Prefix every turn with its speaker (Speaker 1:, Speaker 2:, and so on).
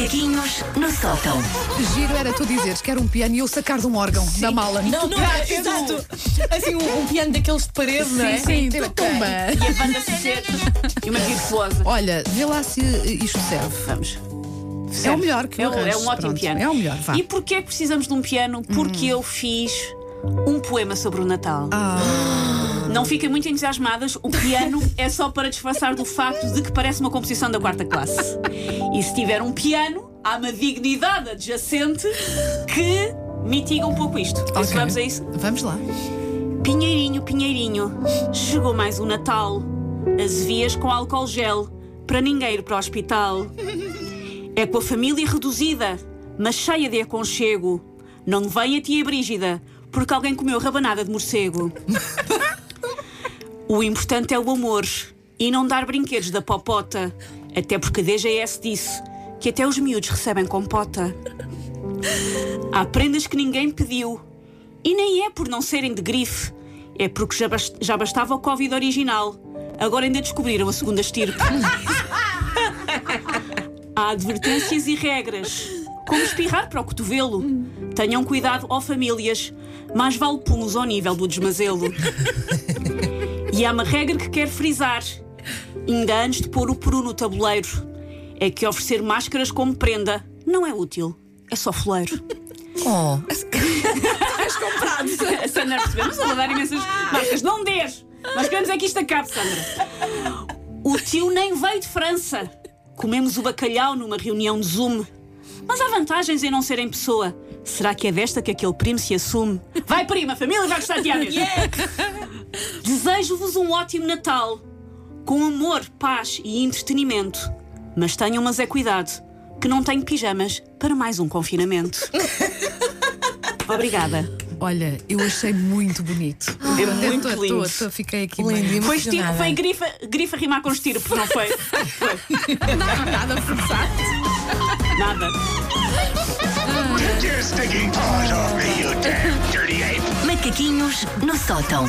Speaker 1: Macaquinhos no sótão.
Speaker 2: Giro era tu dizeres que era um piano e eu sacar de um órgão da mala.
Speaker 3: Não, não, é, exato. Assim, um, um piano daqueles de parede, não é?
Speaker 2: Sim, tipo, tumba.
Speaker 3: E a banda ser e uma virtuosa.
Speaker 2: Olha, vê lá se isto serve.
Speaker 3: Vamos.
Speaker 2: É o melhor que
Speaker 3: é,
Speaker 2: eu
Speaker 3: um- é
Speaker 2: arranjo.
Speaker 3: um ótimo
Speaker 2: Pronto,
Speaker 3: piano.
Speaker 2: é o melhor, vá.
Speaker 3: E porquê é que precisamos de um piano? Porque eu fiz um poema sobre o Natal.
Speaker 2: Ah,
Speaker 3: Não fiquem muito entusiasmadas, o piano é só para disfarçar do facto de que parece uma composição da quarta classe. E se tiver um piano, há uma dignidade adjacente que mitiga um pouco isto. Por isso
Speaker 2: ok.
Speaker 3: vamos a isso.
Speaker 2: Vamos lá.
Speaker 3: Pinheirinho, Pinheirinho, chegou mais um Natal. Azevias com álcool gel, para ninguém ir para o hospital. É com a família reduzida, mas cheia de aconchego. Não vem a tia Brígida, porque alguém comeu rabanada de morcego. O importante é o amor e não dar brinquedos da popota. Até porque a DGS disse que até os miúdos recebem compota. Há prendas que ninguém pediu. E nem é por não serem de grife. É porque já, bas- já bastava o Covid original. Agora ainda descobriram a segunda estirpe. Há advertências e regras. Como espirrar para o cotovelo. Tenham cuidado, ó famílias. Mais vale pulos ao nível do desmazelo. E há uma regra que quero frisar. Ainda antes de pôr o peru no tabuleiro. É que oferecer máscaras como prenda não é útil. É só foleiro.
Speaker 1: Oh,
Speaker 3: Estás comprado. A Sandra percebeu, mas ela dar imensas marcas. Não dês! Nós queremos é que isto acabe, Sandra. O tio nem veio de França. Comemos o bacalhau numa reunião de Zoom. Mas há vantagens em não ser em pessoa. Será que é desta que aquele primo se assume? Vai, prima, a família vai gostar de Anis. Desejo-vos um ótimo Natal. Com amor, paz e entretenimento. Mas tenham, mas é cuidado, que não tenho pijamas para mais um confinamento. Obrigada.
Speaker 2: Olha, eu achei muito bonito.
Speaker 3: É muito
Speaker 2: Tô- tô-
Speaker 3: lindo.
Speaker 2: tô- Fiquei aqui
Speaker 1: Lindo.
Speaker 3: Foi,
Speaker 1: Emocionada.
Speaker 3: foi grifa, grifa rimar com estirpe, não foi? Foi.
Speaker 2: nada forçado.
Speaker 3: Nada.
Speaker 4: Take your stinking paws off me, you damn dirty ape!
Speaker 1: macaquinhos no sótão.